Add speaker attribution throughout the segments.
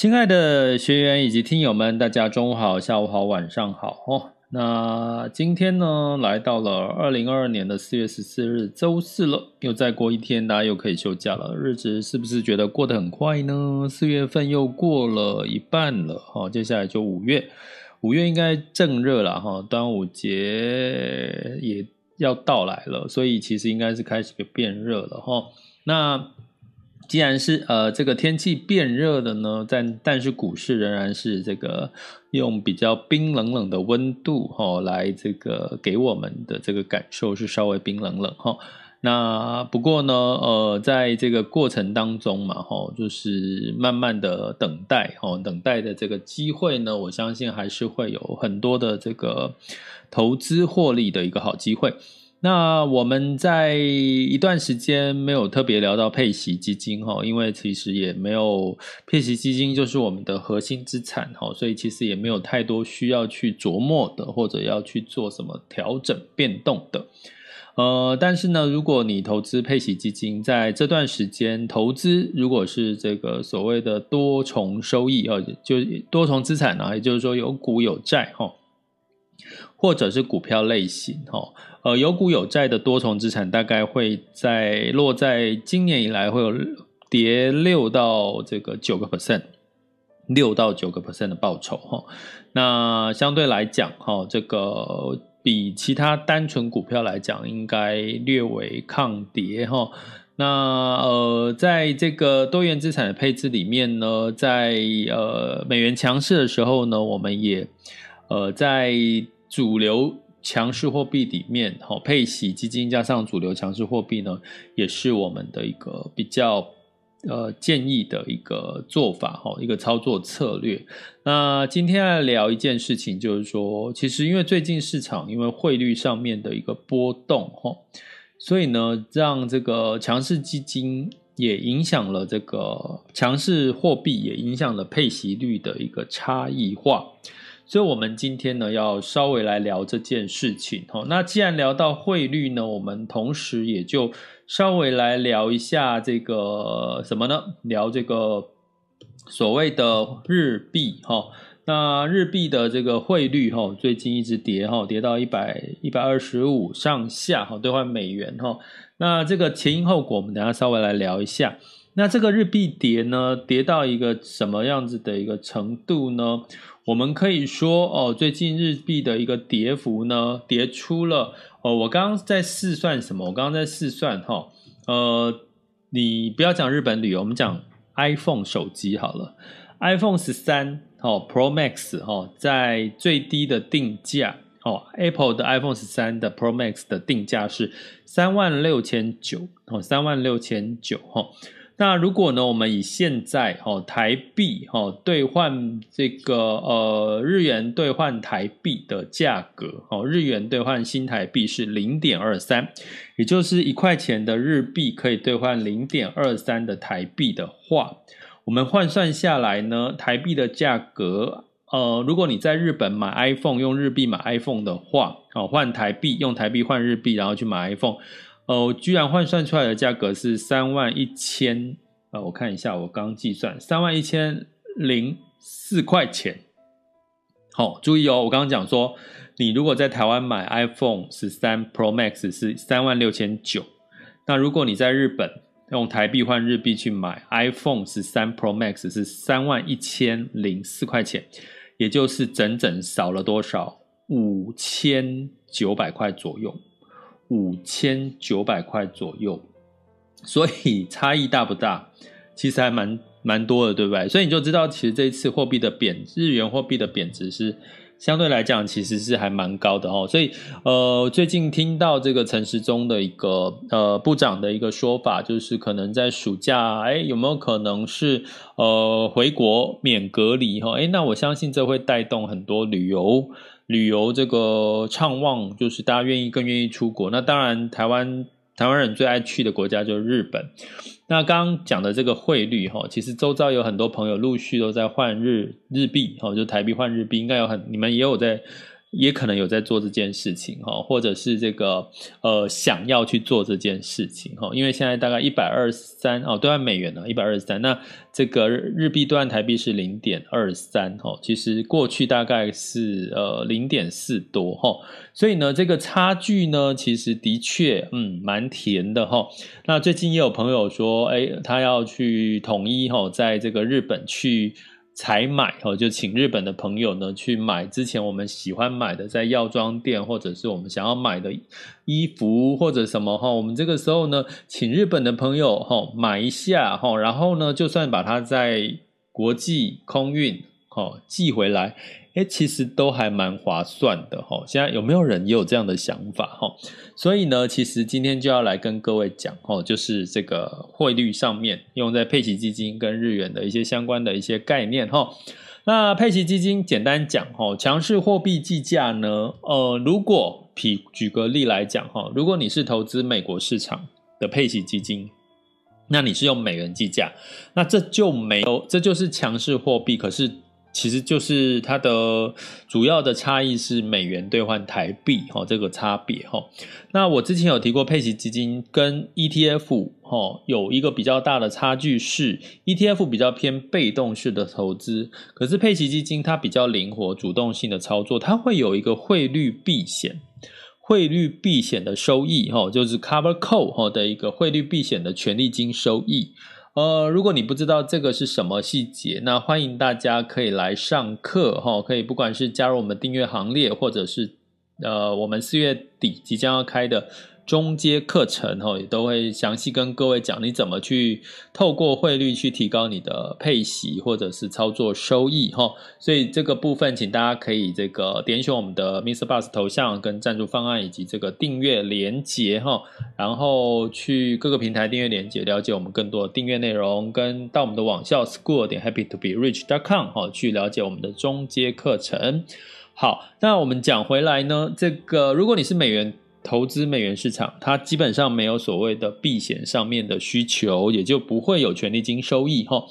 Speaker 1: 亲爱的学员以及听友们，大家中午好、下午好、晚上好哦。那今天呢，来到了二零二二年的四月十四日，周四了，又再过一天，大家又可以休假了。日子是不是觉得过得很快呢？四月份又过了一半了，哈，接下来就五月，五月应该正热了哈，端午节也要到来了，所以其实应该是开始变热了哈。那既然是呃这个天气变热的呢，但但是股市仍然是这个用比较冰冷冷的温度哈、哦、来这个给我们的这个感受是稍微冰冷冷哈、哦。那不过呢呃在这个过程当中嘛哈、哦，就是慢慢的等待哈、哦，等待的这个机会呢，我相信还是会有很多的这个投资获利的一个好机会。那我们在一段时间没有特别聊到配息基金哈，因为其实也没有配息基金就是我们的核心资产哈，所以其实也没有太多需要去琢磨的，或者要去做什么调整变动的。呃，但是呢，如果你投资配息基金，在这段时间投资，如果是这个所谓的多重收益啊，就多重资产啊，也就是说有股有债哈。或者是股票类型，哈，呃，有股有债的多重资产，大概会在落在今年以来会有跌六到这个九个 percent，六到九个 percent 的报酬，哈。那相对来讲，哈，这个比其他单纯股票来讲，应该略微抗跌，哈。那呃，在这个多元资产的配置里面呢，在呃美元强势的时候呢，我们也呃在。主流强势货币里面，好配息基金加上主流强势货币呢，也是我们的一个比较呃建议的一个做法哈，一个操作策略。那今天来聊一件事情，就是说，其实因为最近市场因为汇率上面的一个波动哈，所以呢，让这个强势基金也影响了这个强势货币，也影响了配息率的一个差异化。所以，我们今天呢，要稍微来聊这件事情。那既然聊到汇率呢，我们同时也就稍微来聊一下这个什么呢？聊这个所谓的日币哈。那日币的这个汇率哈，最近一直跌哈，跌到一百一百二十五上下哈，兑换美元哈。那这个前因后果，我们等下稍微来聊一下。那这个日币跌呢，跌到一个什么样子的一个程度呢？我们可以说哦，最近日币的一个跌幅呢，跌出了哦。我刚刚在试算什么？我刚刚在试算哈，呃，你不要讲日本旅游，我们讲 iPhone 手机好了。iPhone 十三哦，Pro Max 哦，在最低的定价哦，Apple 的 iPhone 十三的 Pro Max 的定价是三万六千九哦，三万六千九哈。那如果呢，我们以现在哦台币哦兑换这个呃日元兑换台币的价格哦，日元兑换新台币是零点二三，也就是一块钱的日币可以兑换零点二三的台币的话，我们换算下来呢，台币的价格呃，如果你在日本买 iPhone 用日币买 iPhone 的话，哦换台币用台币换日币，然后去买 iPhone。哦，居然换算出来的价格是三万一千，呃，我看一下，我刚计算三万一千零四块钱。好，注意哦，我刚刚讲说，你如果在台湾买 iPhone 十三 Pro Max 是三万六千九，那如果你在日本用台币换日币去买 iPhone 十三 Pro Max 是三万一千零四块钱，也就是整整少了多少？五千九百块左右，五千九百块左右，所以差异大不大？其实还蛮蛮多的，对不对？所以你就知道，其实这次货币的贬，日元货币的贬值是相对来讲，其实是还蛮高的哦。所以，呃，最近听到这个陈时中的一个呃部长的一个说法，就是可能在暑假，哎，有没有可能是呃回国免隔离哈？哎，那我相信这会带动很多旅游。旅游这个畅望，就是大家愿意更愿意出国。那当然，台湾台湾人最爱去的国家就是日本。那刚刚讲的这个汇率哈，其实周遭有很多朋友陆续都在换日日币哈，就台币换日币，应该有很你们也有在。也可能有在做这件事情哈，或者是这个呃想要去做这件事情哈，因为现在大概一百二十三哦，兑换美元呢一百二十三，那这个日币兑换台币是零点二三哈，其实过去大概是呃零点四多哈，所以呢这个差距呢其实的确嗯蛮甜的哈。那最近也有朋友说，哎，他要去统一哈，在这个日本去。采买哦，就请日本的朋友呢去买之前我们喜欢买的，在药妆店或者是我们想要买的衣服或者什么哈，我们这个时候呢，请日本的朋友哈买一下哈，然后呢，就算把它在国际空运哈寄回来。哎，其实都还蛮划算的哈。现在有没有人也有这样的想法哈？所以呢，其实今天就要来跟各位讲哈，就是这个汇率上面用在配息基金跟日元的一些相关的一些概念哈。那配息基金简单讲哈，强势货币计价呢，呃，如果举举个例来讲哈，如果你是投资美国市场的配息基金，那你是用美元计价，那这就没有，这就是强势货币，可是。其实就是它的主要的差异是美元兑换台币哈，这个差别哈。那我之前有提过，配息基金跟 ETF 哈有一个比较大的差距是，ETF 比较偏被动式的投资，可是配息基金它比较灵活、主动性的操作，它会有一个汇率避险、汇率避险的收益哈，就是 cover call 哈的一个汇率避险的权利金收益。呃，如果你不知道这个是什么细节，那欢迎大家可以来上课哈，可以不管是加入我们订阅行列，或者是呃，我们四月底即将要开的。中阶课程哈，也都会详细跟各位讲你怎么去透过汇率去提高你的配息或者是操作收益哈。所以这个部分，请大家可以这个点选我们的 Mr. Bus 头像跟赞助方案以及这个订阅连接哈，然后去各个平台订阅连接，了解我们更多的订阅内容，跟到我们的网校 school 点 HappyToBeRich.com 哈，去了解我们的中阶课程。好，那我们讲回来呢，这个如果你是美元。投资美元市场，它基本上没有所谓的避险上面的需求，也就不会有权利金收益哈。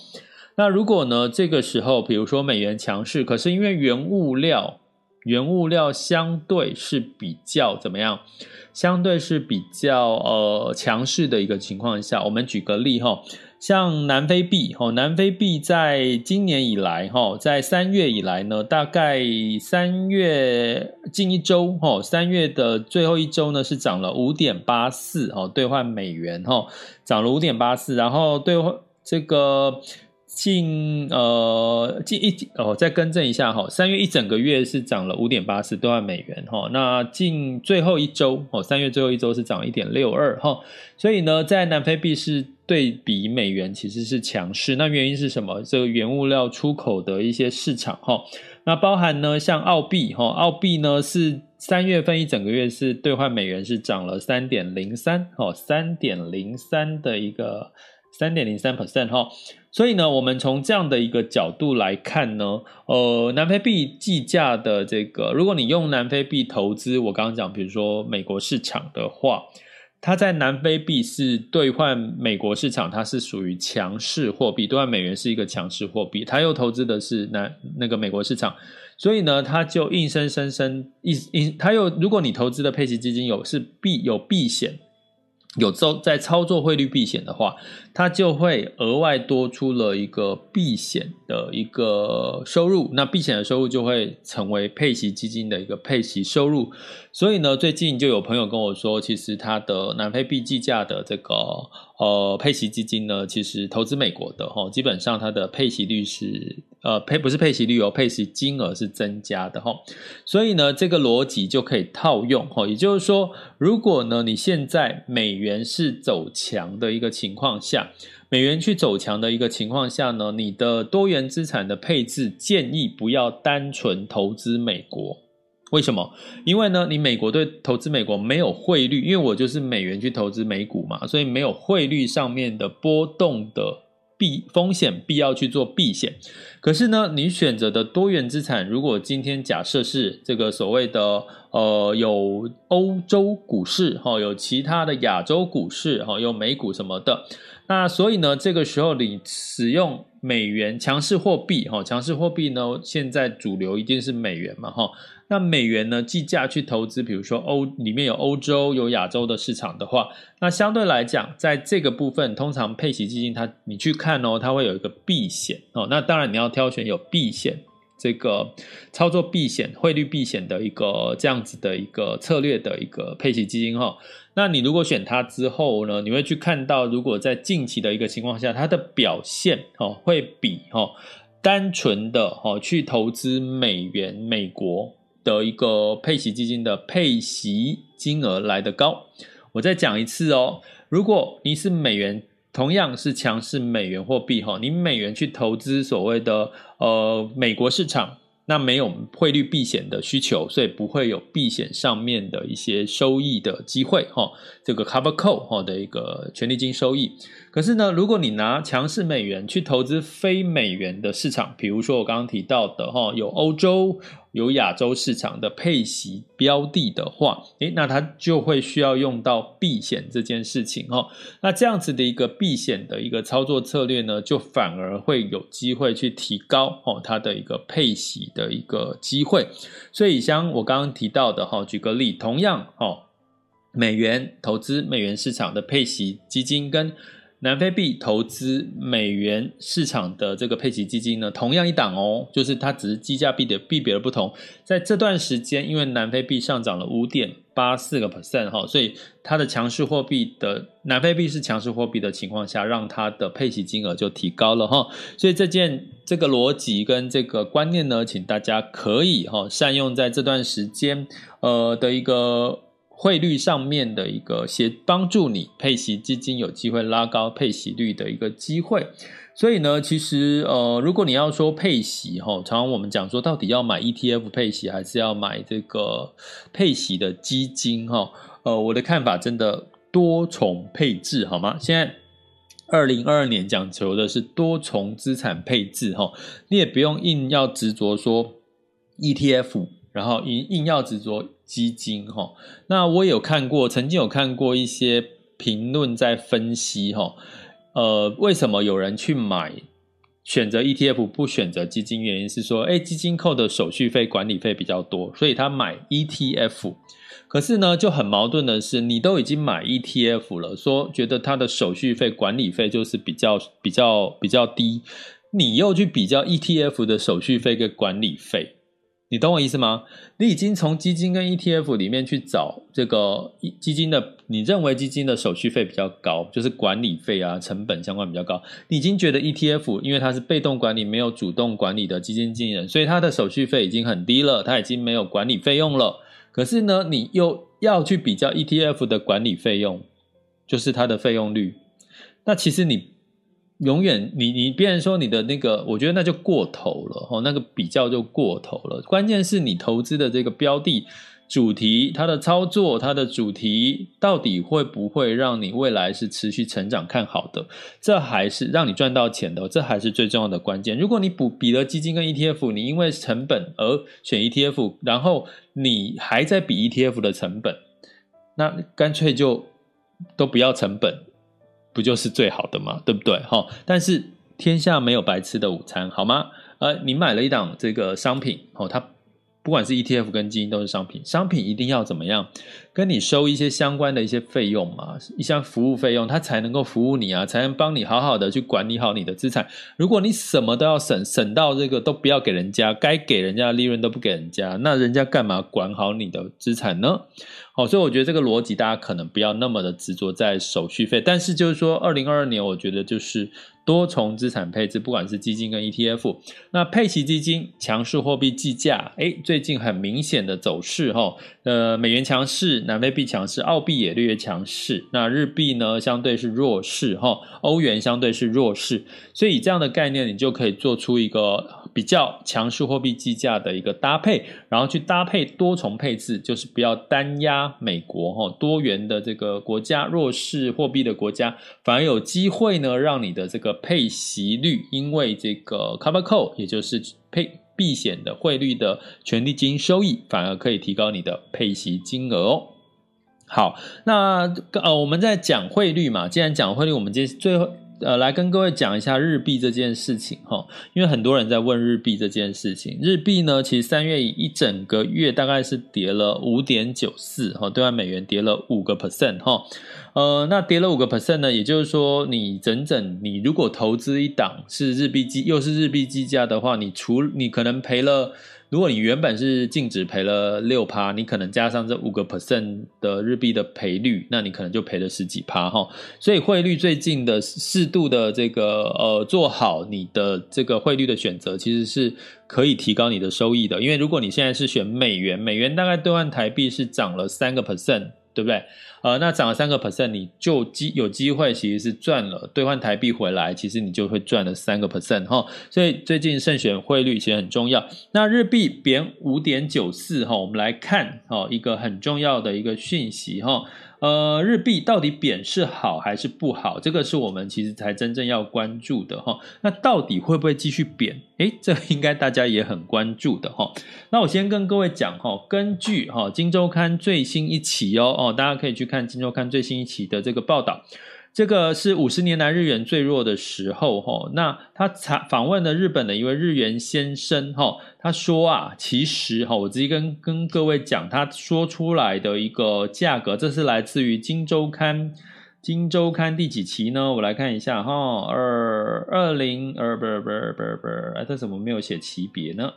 Speaker 1: 那如果呢，这个时候，比如说美元强势，可是因为原物料，原物料相对是比较怎么样？相对是比较呃强势的一个情况下，我们举个例哈。像南非币，哈，南非币在今年以来，哈，在三月以来呢，大概三月近一周，哈，三月的最后一周呢是涨了五点八四，哈，兑换美元，哈，涨了五点八四，然后兑换这个。近呃近一哦，再更正一下哈，三月一整个月是涨了五点八四兑换美元哈，那近最后一周哦，三月最后一周是涨一点六二哈，所以呢，在南非币是对比美元其实是强势，那原因是什么？这个原物料出口的一些市场哈，那包含呢像澳币哈，澳币呢是三月份一整个月是兑换美元是涨了三点零三哦，三点零三的一个。三点零三 percent 哈，所以呢，我们从这样的一个角度来看呢，呃，南非币计价的这个，如果你用南非币投资，我刚刚讲，比如说美国市场的话，它在南非币是兑换美国市场，它是属于强势货币，兑换美元是一个强势货币，它又投资的是那那个美国市场，所以呢，它就硬生生生一一，它又如果你投资的配息基金有是避有避险。有操在操作汇率避险的话，它就会额外多出了一个避险的一个收入，那避险的收入就会成为配息基金的一个配息收入。所以呢，最近就有朋友跟我说，其实他的南非币计价的这个呃配息基金呢，其实投资美国的哈，基本上它的配息率是呃配不是配息率哦，配息金额是增加的哈。所以呢，这个逻辑就可以套用哈，也就是说，如果呢你现在美元是走强的一个情况下，美元去走强的一个情况下呢，你的多元资产的配置建议不要单纯投资美国。为什么？因为呢，你美国对投资美国没有汇率，因为我就是美元去投资美股嘛，所以没有汇率上面的波动的避风险，必要去做避险。可是呢，你选择的多元资产，如果今天假设是这个所谓的呃有欧洲股市哈，有其他的亚洲股市哈，有美股什么的，那所以呢，这个时候你使用美元强势货币哈，强势货币呢，现在主流一定是美元嘛哈。那美元呢，计价去投资，比如说欧里面有欧洲有亚洲的市场的话，那相对来讲，在这个部分，通常配息基金它你去看哦，它会有一个避险哦。那当然你要挑选有避险这个操作避险汇率避险的一个这样子的一个策略的一个配息基金哈。那你如果选它之后呢，你会去看到，如果在近期的一个情况下，它的表现哦会比哦单纯的哦去投资美元美国。的一个配息基金的配息金额来得高，我再讲一次哦。如果你是美元，同样是强势美元货币哈，你美元去投资所谓的呃美国市场。那没有汇率避险的需求，所以不会有避险上面的一些收益的机会哈。这个 cover call 哈的一个权利金收益。可是呢，如果你拿强势美元去投资非美元的市场，比如说我刚刚提到的哈，有欧洲、有亚洲市场的配息标的的话，诶，那它就会需要用到避险这件事情哦。那这样子的一个避险的一个操作策略呢，就反而会有机会去提高哦它的一个配息的一个机会。所以像我刚刚提到的哈，举个例，同样哦，美元投资美元市场的配息基金跟南非币投资美元市场的这个配息基金呢，同样一档哦，就是它只是计价币的币别的不同。在这段时间，因为南非币上涨了五点八四个 percent 哈，所以它的强势货币的南非币是强势货币的情况下，让它的配息金额就提高了哈。所以这件这个逻辑跟这个观念呢，请大家可以哈善用在这段时间呃的一个。汇率上面的一个协帮助你配息基金有机会拉高配息率的一个机会，所以呢，其实呃，如果你要说配息哈，常常我们讲说到底要买 ETF 配息还是要买这个配息的基金哈，呃，我的看法真的多重配置好吗？现在二零二二年讲求的是多重资产配置哈，你也不用硬要执着说 ETF，然后硬硬要执着。基金哈，那我有看过，曾经有看过一些评论在分析哈，呃，为什么有人去买选择 ETF 不选择基金？原因是说，哎，基金扣的手续费、管理费比较多，所以他买 ETF。可是呢，就很矛盾的是，你都已经买 ETF 了，说觉得它的手续费、管理费就是比较、比较、比较低，你又去比较 ETF 的手续费跟管理费。你懂我意思吗？你已经从基金跟 ETF 里面去找这个基金的，你认为基金的手续费比较高，就是管理费啊、成本相关比较高。你已经觉得 ETF 因为它是被动管理，没有主动管理的基金经理人，所以它的手续费已经很低了，它已经没有管理费用了。可是呢，你又要去比较 ETF 的管理费用，就是它的费用率。那其实你。永远，你你别人说你的那个，我觉得那就过头了哈，那个比较就过头了。关键是你投资的这个标的主题，它的操作，它的主题到底会不会让你未来是持续成长看好的？这还是让你赚到钱的，这还是最重要的关键。如果你补比了基金跟 ETF，你因为成本而选 ETF，然后你还在比 ETF 的成本，那干脆就都不要成本。不就是最好的吗？对不对？哈，但是天下没有白吃的午餐，好吗？呃，你买了一档这个商品，哦，它不管是 ETF 跟基金都是商品，商品一定要怎么样？跟你收一些相关的一些费用嘛，一项服务费用，它才能够服务你啊，才能帮你好好的去管理好你的资产。如果你什么都要省，省到这个都不要给人家，该给人家的利润都不给人家，那人家干嘛管好你的资产呢？好，所以我觉得这个逻辑大家可能不要那么的执着在手续费，但是就是说，二零二二年我觉得就是。多重资产配置，不管是基金跟 ETF，那配息基金强势货币计价，哎，最近很明显的走势哈，呃，美元强势，南非币强势，澳币也略强势，那日币呢相对是弱势哈，欧元相对是弱势，所以以这样的概念，你就可以做出一个。比较强势货币计价的一个搭配，然后去搭配多重配置，就是不要单压美国哈，多元的这个国家，弱势货币的国家，反而有机会呢，让你的这个配息率，因为这个 cover call，也就是配避险的汇率的权利金收益，反而可以提高你的配息金额哦。好，那呃，我们在讲汇率嘛，既然讲汇率，我们今最后。呃，来跟各位讲一下日币这件事情哈，因为很多人在问日币这件事情。日币呢，其实三月一整个月大概是跌了五点九四哈，兑换美元跌了五个 percent 哈。呃，那跌了五个 percent 呢，也就是说，你整整你如果投资一档是日币计，又是日币计价的话，你除你可能赔了。如果你原本是净值赔了六趴，你可能加上这五个 percent 的日币的赔率，那你可能就赔了十几趴哈。所以汇率最近的适度的这个呃做好你的这个汇率的选择，其实是可以提高你的收益的。因为如果你现在是选美元，美元大概兑换台币是涨了三个 percent。对不对？呃，那涨了三个 percent，你就机有机会其实是赚了兑换台币回来，其实你就会赚了三个 percent 哈。所以最近慎选汇率其实很重要。那日币贬五点九四哈，我们来看哈一个很重要的一个讯息哈。呃，日币到底贬是好还是不好？这个是我们其实才真正要关注的哈。那到底会不会继续贬？诶，这应该大家也很关注的哈。那我先跟各位讲哈，根据哈《金周刊》最新一期哦哦，大家可以去看《金周刊》最新一期的这个报道。这个是五十年来日元最弱的时候，哈。那他采访问了日本的一位日元先生，哈，他说啊，其实哈，我直接跟跟各位讲，他说出来的一个价格，这是来自于《金周刊》，《金周刊》第几期呢？我来看一下，哈，二二零二不不不不，哎，这怎么没有写级别呢？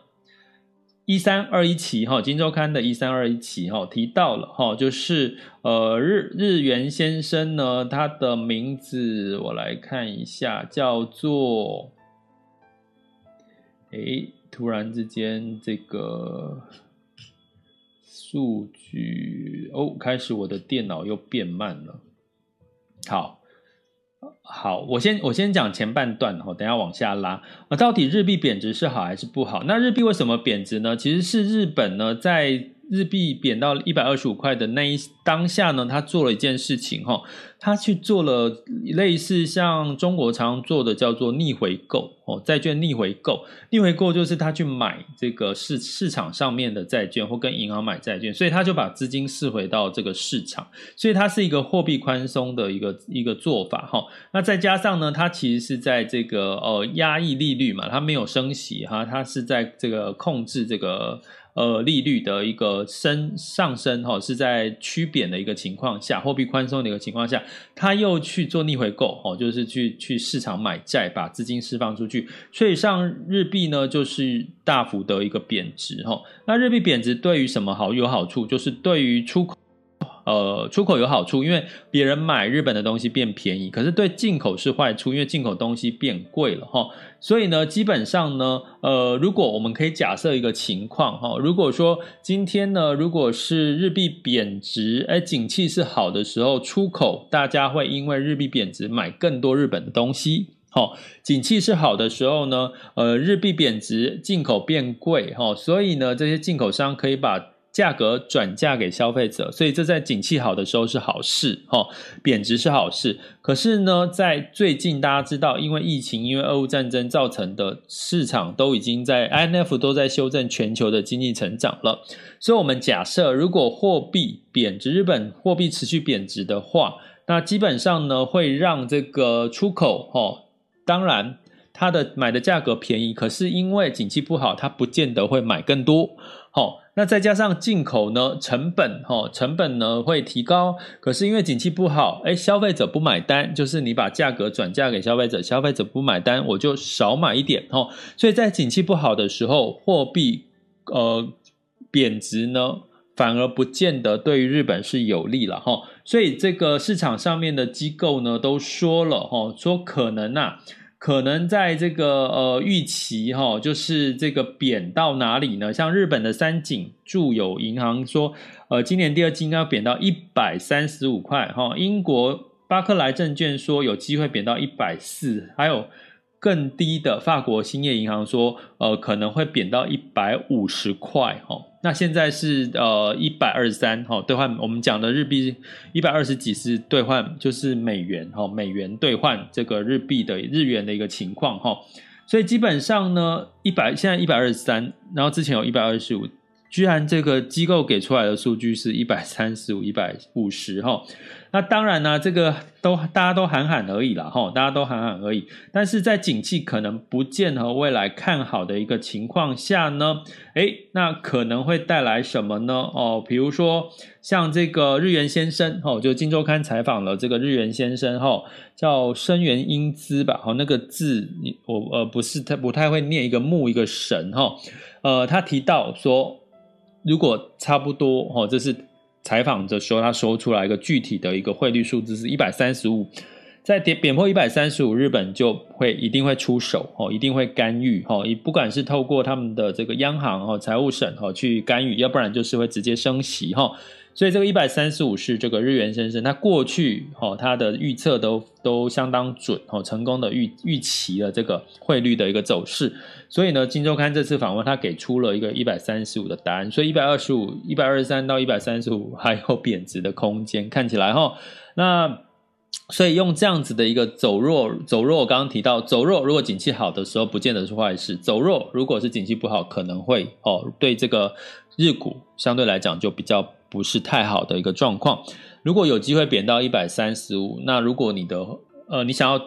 Speaker 1: 一三二一期哈，金周刊的一三二一期哈提到了哈，就是呃日日元先生呢，他的名字我来看一下，叫做，诶，突然之间这个数据哦，开始我的电脑又变慢了，好。好，我先我先讲前半段，哈，等下往下拉。那，到底日币贬值是好还是不好？那日币为什么贬值呢？其实是日本呢在。日币贬到一百二十五块的那一当下呢，他做了一件事情哈，他去做了类似像中国常做的叫做逆回购哦，债券逆回购，逆回购就是他去买这个市市场上面的债券或跟银行买债券，所以他就把资金释回到这个市场，所以它是一个货币宽松的一个一个做法哈。那再加上呢，它其实是在这个呃压抑利率嘛，它没有升息哈，它是在这个控制这个。呃，利率的一个升上升哈，是在趋贬的一个情况下，货币宽松的一个情况下，他又去做逆回购哦，就是去去市场买债，把资金释放出去，所以上日币呢就是大幅的一个贬值哈。那日币贬值对于什么好有好处？就是对于出口。呃，出口有好处，因为别人买日本的东西变便宜，可是对进口是坏处，因为进口东西变贵了哈。所以呢，基本上呢，呃，如果我们可以假设一个情况哈，如果说今天呢，如果是日币贬值，哎，景气是好的时候，出口大家会因为日币贬值买更多日本的东西，哈。景气是好的时候呢，呃，日币贬值，进口变贵，哈，所以呢，这些进口商可以把价格转嫁给消费者，所以这在景气好的时候是好事，哈，贬值是好事。可是呢，在最近大家知道，因为疫情，因为俄乌战争造成的市场都已经在 INF 都在修正全球的经济成长了，所以我们假设如果货币贬值，日本货币持续贬值的话，那基本上呢会让这个出口，哈，当然。它的买的价格便宜，可是因为景气不好，它不见得会买更多好，那再加上进口呢，成本哈，成本呢会提高。可是因为景气不好，哎，消费者不买单，就是你把价格转嫁给消费者，消费者不买单，我就少买一点哈。所以在景气不好的时候，货币呃贬值呢，反而不见得对于日本是有利了哈。所以这个市场上面的机构呢都说了哈，说可能啊。可能在这个呃预期哈，就是这个贬到哪里呢？像日本的三井住友银行说，呃，今年第二季应该要贬到一百三十五块哈。英国巴克莱证券说有机会贬到一百四，还有更低的法国兴业银行说，呃，可能会贬到一百五十块哈。那现在是呃一百二十三哈，兑换我们讲的日币一百二十几是兑换就是美元哈，美元兑换这个日币的日元的一个情况哈，所以基本上呢一百现在一百二十三，然后之前有一百二十五，居然这个机构给出来的数据是一百三十五、一百五十哈。那当然呢，这个都大家都喊喊而已啦，哈，大家都喊喊而已。但是在景气可能不见和未来看好的一个情况下呢，诶，那可能会带来什么呢？哦，比如说像这个日元先生，吼，就《金周刊》采访了这个日元先生，吼，叫生源英姿吧，吼，那个字我呃不是太不太会念，一个木一个神，吼，呃，他提到说，如果差不多，哦，这是。采访的时候，他说出来一个具体的一个汇率数字是一百三十五，在跌贬破一百三十五，日本就会一定会出手哦，一定会干预哦，不管是透过他们的这个央行哦、财务省哦去干预，要不然就是会直接升息哈。所以这个一百三十五是这个日元先生，他过去哦他的预测都都相当准哦，成功的预预期了这个汇率的一个走势。所以呢，《金周刊》这次访问他给出了一个一百三十五的答案，所以一百二十五、一百二十三到一百三十五还有贬值的空间，看起来哈。那所以用这样子的一个走弱，走弱，我刚刚提到走弱，如果景气好的时候，不见得是坏事；走弱，如果是景气不好，可能会哦，对这个日股相对来讲就比较不是太好的一个状况。如果有机会贬到一百三十五，那如果你的呃，你想要。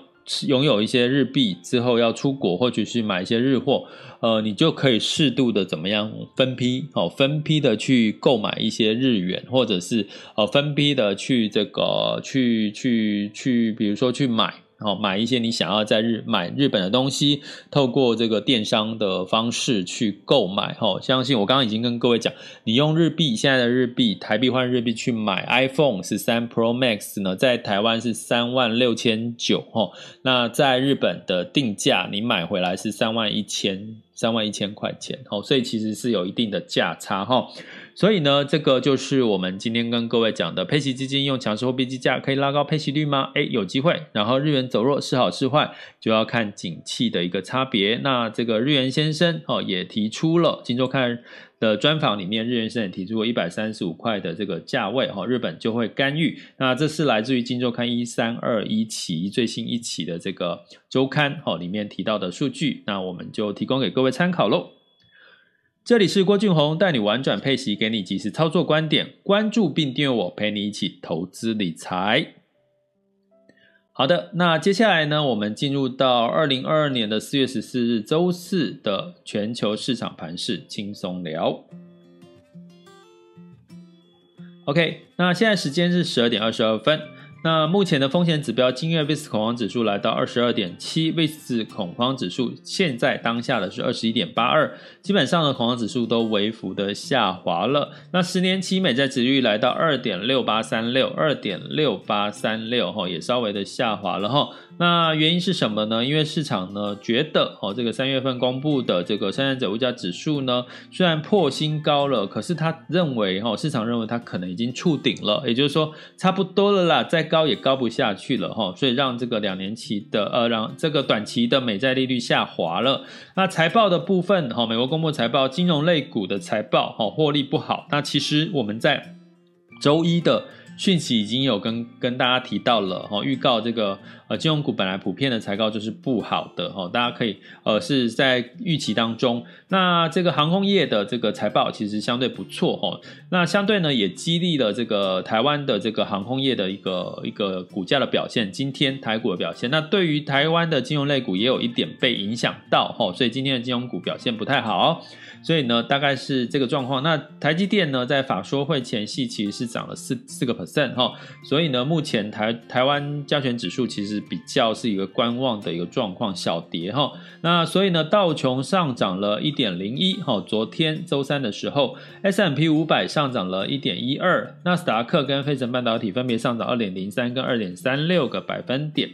Speaker 1: 拥有一些日币之后要出国，或者是买一些日货，呃，你就可以适度的怎么样分批哦，分批的去购买一些日元，或者是呃分批的去这个去去去，比如说去买。好，买一些你想要在日买日本的东西，透过这个电商的方式去购买。哈，相信我刚刚已经跟各位讲，你用日币现在的日币台币换日币去买 iPhone 十三 Pro Max 呢，在台湾是三万六千九。哈，那在日本的定价，你买回来是三万一千三万一千块钱。好，所以其实是有一定的价差。哈。所以呢，这个就是我们今天跟各位讲的，配息基金用强势货币计价可以拉高配息率吗？诶，有机会。然后日元走弱是好是坏，就要看景气的一个差别。那这个日元先生哦也提出了，金周刊的专访里面，日元先生也提出了一百三十五块的这个价位哈，日本就会干预。那这是来自于金周刊一三二一期最新一期的这个周刊哦里面提到的数据，那我们就提供给各位参考喽。这里是郭俊宏，带你玩转配息，给你及时操作观点。关注并订阅我，陪你一起投资理财。好的，那接下来呢，我们进入到二零二二年的四月十四日周四的全球市场盘势轻松聊。OK，那现在时间是十二点二十二分。那目前的风险指标，今月 VIX 恐慌指数来到二十二点七，VIX 恐慌指数现在当下的是二十一点八二，基本上的恐慌指数都微幅的下滑了。那十年期美债值率来到二点六八三六，二点六八三六，哈，也稍微的下滑了哈。那原因是什么呢？因为市场呢觉得哦，这个三月份公布的这个生产者物价指数呢，虽然破新高了，可是他认为哈，市场认为它可能已经触顶了，也就是说差不多了啦，再高高也高不下去了哈，所以让这个两年期的呃，让这个短期的美债利率下滑了。那财报的部分哈，美国公布财报，金融类股的财报哈，获利不好。那其实我们在周一的。讯息已经有跟跟大家提到了哈，预告这个呃金融股本来普遍的财报就是不好的哈，大家可以呃是在预期当中。那这个航空业的这个财报其实相对不错哈，那相对呢也激励了这个台湾的这个航空业的一个一个股价的表现。今天台股的表现，那对于台湾的金融类股也有一点被影响到哈，所以今天的金融股表现不太好。所以呢，大概是这个状况。那台积电呢，在法说会前夕其实是涨了四四个 percent 哈，所以呢，目前台台湾加权指数其实比较是一个观望的一个状况，小跌哈。那所以呢，道琼上涨了一点零一哈，昨天周三的时候，S M P 五百上涨了一点一二，纳斯达克跟费城半导体分别上涨二点零三跟二点三六个百分点。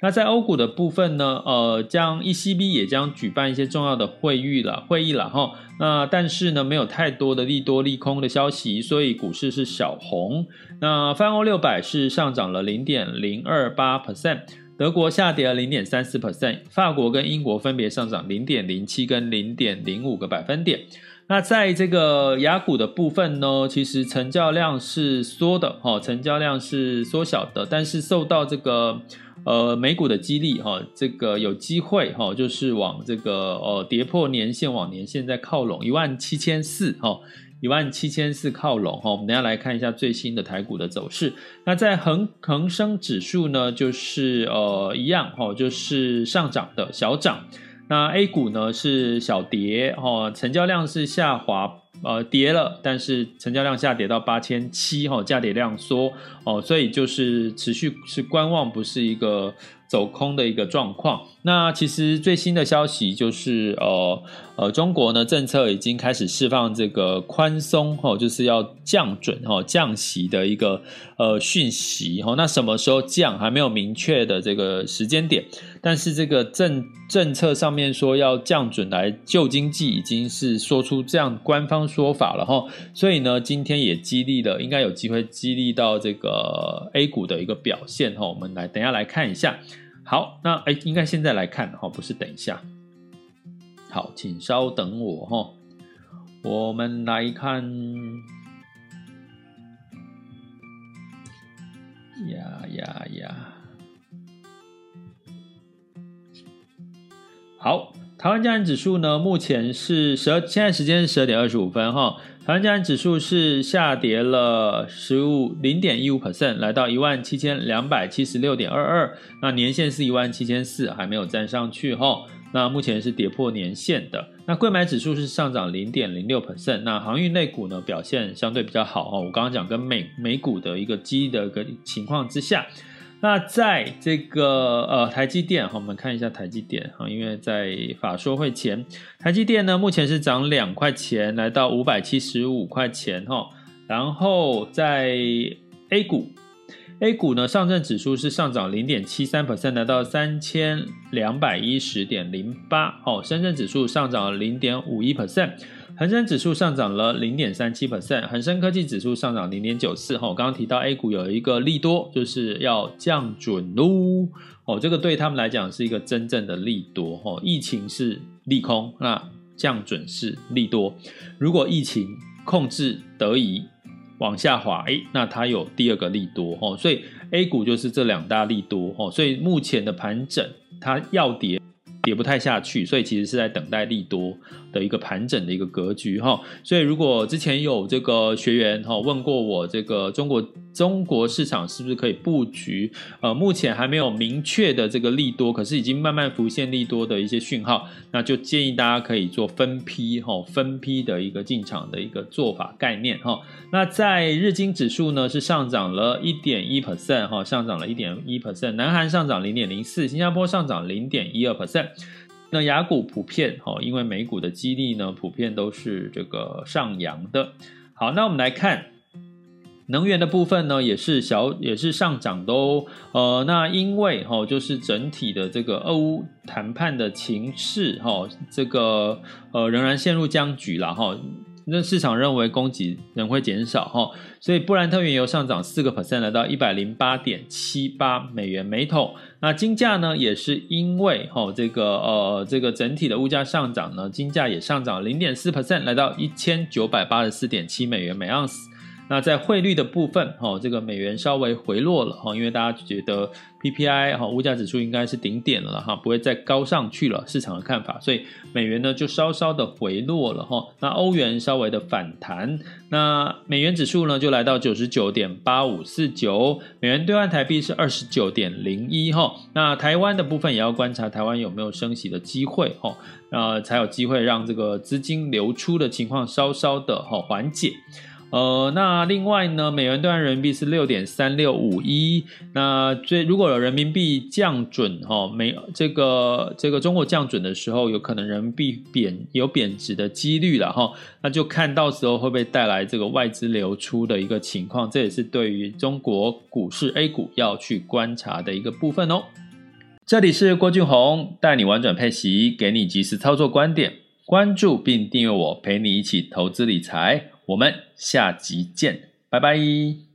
Speaker 1: 那在欧股的部分呢，呃，将 ECB 也将举办一些重要的会议了，会议了哈。那但是呢，没有太多的利多利空的消息，所以股市是小红。那泛欧六百是上涨了零点零二八 percent，德国下跌了零点三四 percent，法国跟英国分别上涨零点零七跟零点零五个百分点。那在这个雅股的部分呢，其实成交量是缩的，哈，成交量是缩小的，但是受到这个。呃，美股的激励哈，这个有机会哈，就是往这个呃跌破年线，往年线在靠拢一万七千四哈，一万七千四靠拢哈。我们等下来看一下最新的台股的走势。那在恒恒生指数呢，就是呃一样哈，就是上涨的小涨。那 A 股呢是小跌哈，成交量是下滑。呃，跌了，但是成交量下跌到八千七，哈，价跌量缩，哦，所以就是持续是观望，不是一个。走空的一个状况。那其实最新的消息就是，呃呃，中国呢政策已经开始释放这个宽松，哈，就是要降准，哈，降息的一个呃讯息，哈。那什么时候降还没有明确的这个时间点，但是这个政政策上面说要降准来救经济，已经是说出这样官方说法了，哈。所以呢，今天也激励了，应该有机会激励到这个 A 股的一个表现，哈。我们来等下来看一下。好，那哎，应该现在来看哈，不是等一下。好，请稍等我哈。我们来看，呀呀呀！好，台湾加权指数呢，目前是十二，现在时间是十二点二十五分哈。台湾加权指数是下跌了十五零点一五 percent，来到一万七千两百七十六点二二。那年线是一万七千四，还没有站上去哈。那目前是跌破年线的。那柜买指数是上涨零点零六 percent。那航运类股呢，表现相对比较好哈。我刚刚讲跟美美股的一个基的一个情况之下。那在这个呃台积电哈，我们看一下台积电哈，因为在法说会前，台积电呢目前是涨两块钱，来到五百七十五块钱哈。然后在 A 股，A 股呢上证指数是上涨零点七三 percent，来到三千两百一十点零八。哦，深圳指数上涨零点五一 percent。恒生指数上涨了零点三七 percent，恒生科技指数上涨零点九四。哈，我刚刚提到 A 股有一个利多，就是要降准喽。哦，这个对他们来讲是一个真正的利多。哈，疫情是利空，那降准是利多。如果疫情控制得宜，往下滑，哎，那它有第二个利多。哦，所以 A 股就是这两大利多。哦，所以目前的盘整，它要跌。跌不太下去，所以其实是在等待利多的一个盘整的一个格局哈。所以如果之前有这个学员哈问过我，这个中国中国市场是不是可以布局？呃，目前还没有明确的这个利多，可是已经慢慢浮现利多的一些讯号，那就建议大家可以做分批哈，分批的一个进场的一个做法概念哈。那在日经指数呢是上涨了一点一 percent 哈，上涨了一点一 percent，南韩上涨零点零四，新加坡上涨零点一二 percent。那雅股普遍哈，因为美股的激励呢，普遍都是这个上扬的。好，那我们来看能源的部分呢，也是小也是上涨的哦。呃，那因为哈，就是整体的这个俄乌谈判的情势哈，这个呃仍然陷入僵局了哈。那市场认为供给仍会减少哈，所以布兰特原油上涨四个 percent，来到一百零八点七八美元每桶。那金价呢，也是因为哈这个呃这个整体的物价上涨呢，金价也上涨零点四 percent，来到一千九百八十四点七美元每盎司。那在汇率的部分，哈，这个美元稍微回落了，哈，因为大家觉得 PPI 哈物价指数应该是顶点了，哈，不会再高上去了，市场的看法，所以美元呢就稍稍的回落了，哈。那欧元稍微的反弹，那美元指数呢就来到九十九点八五四九，美元兑换台币是二十九点零一，哈。那台湾的部分也要观察台湾有没有升息的机会，哈，呃，才有机会让这个资金流出的情况稍稍的哈缓解。呃，那另外呢，美元兑换人民币是六点三六五一。那最如果有人民币降准哈，美这个这个中国降准的时候，有可能人民币贬有贬值的几率了哈。那就看到时候会不会带来这个外资流出的一个情况，这也是对于中国股市 A 股要去观察的一个部分哦。这里是郭俊宏带你玩转配息，给你及时操作观点，关注并订阅我，陪你一起投资理财。我们下集见，拜拜。